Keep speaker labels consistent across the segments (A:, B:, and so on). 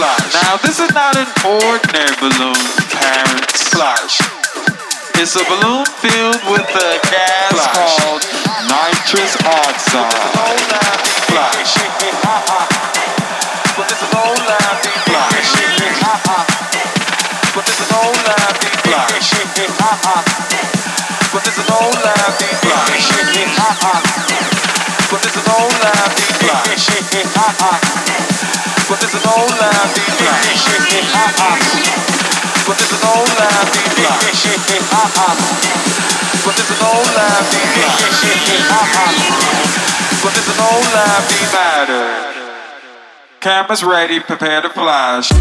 A: Flash. Now, this is not an ordinary balloon, parents. Flash. It's a balloon filled with a gas Flash. called nitrous oxide. Flash. But this is old Flash. But this is old Flash. But this is old Flash. But this is old laughing Flash. But this is old laughing flash. But this is old laughing flash. But this is old laughing flash. But this is old laughing matter. Cameras ready, prepare to flash.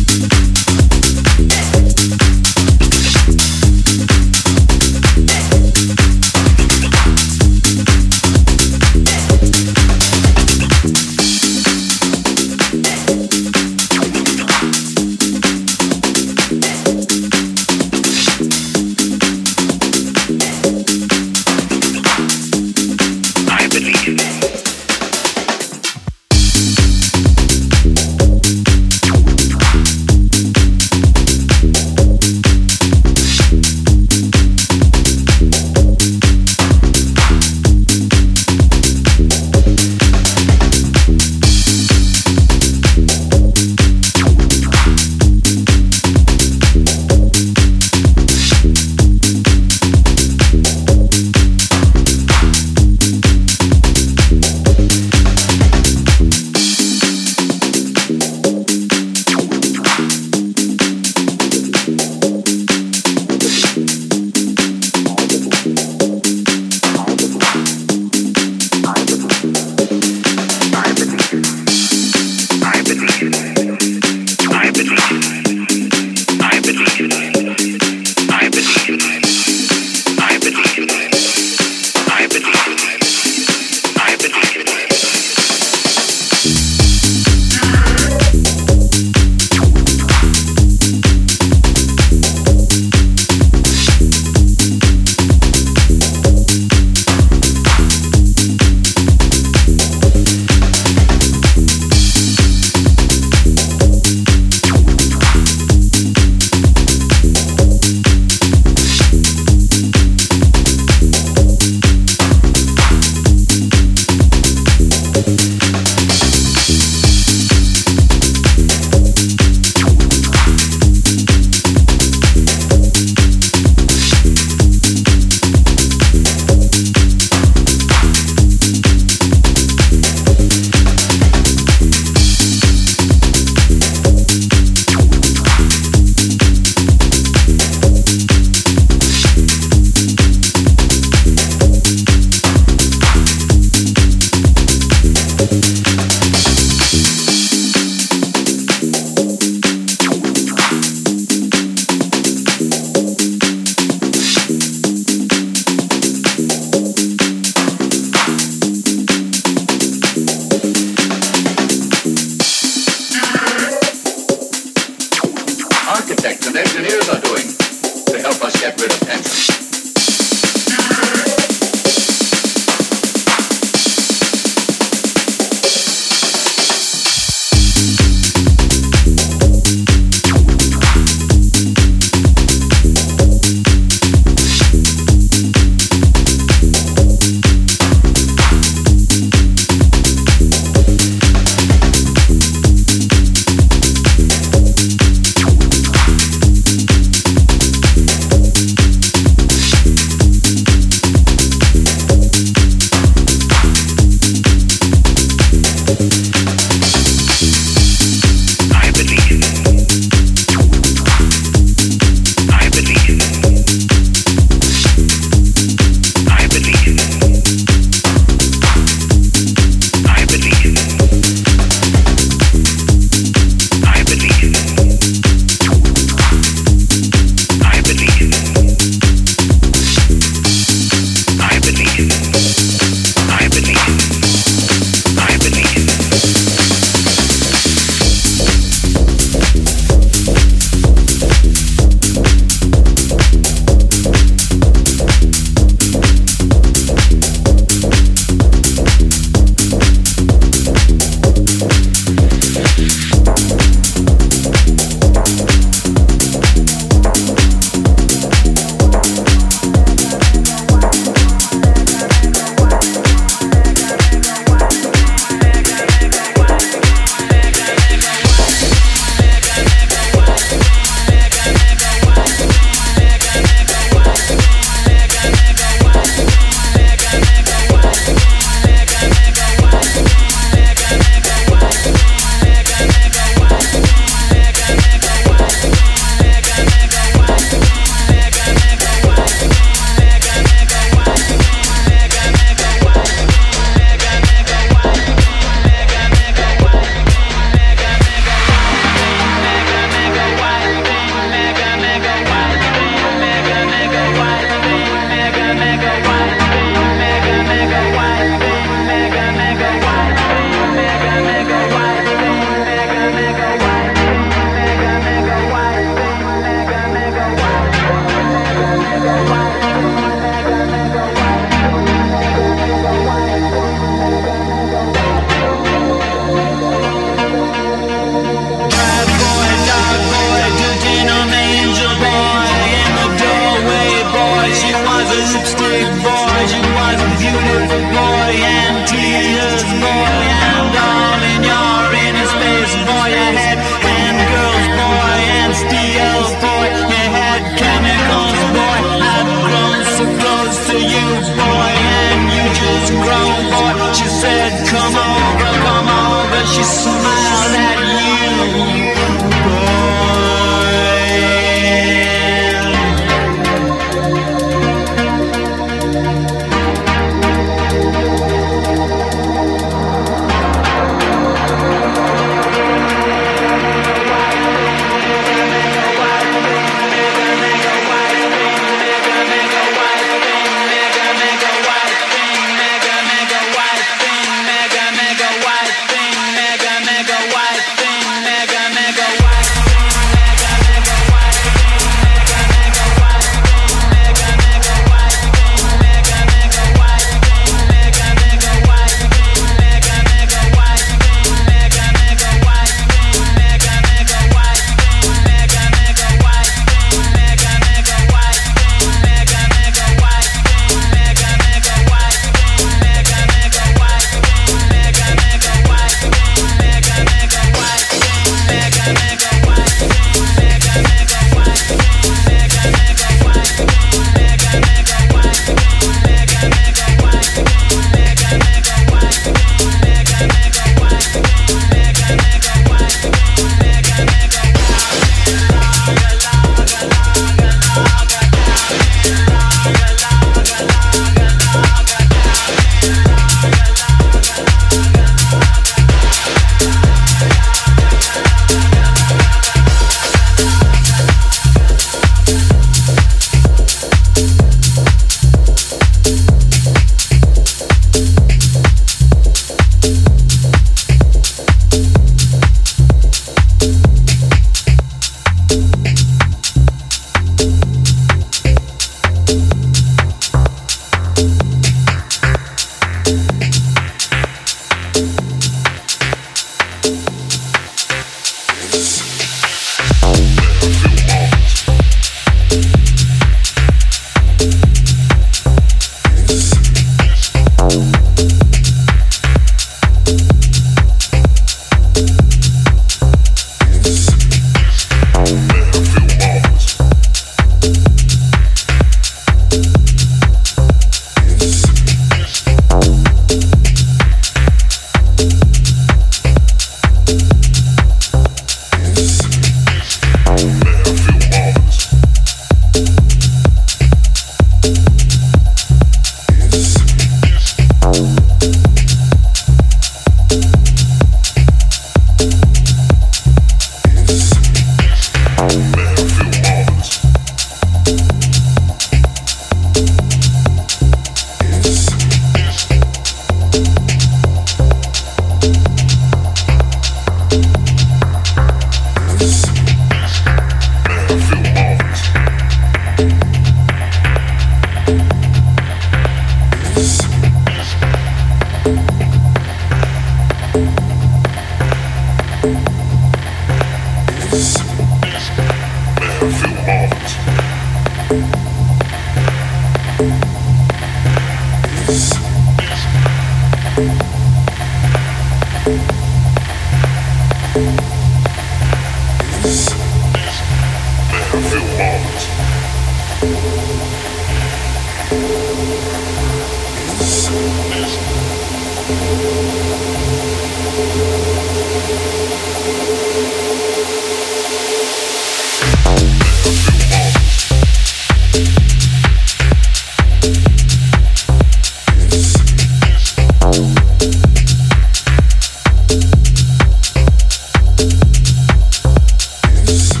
A: House.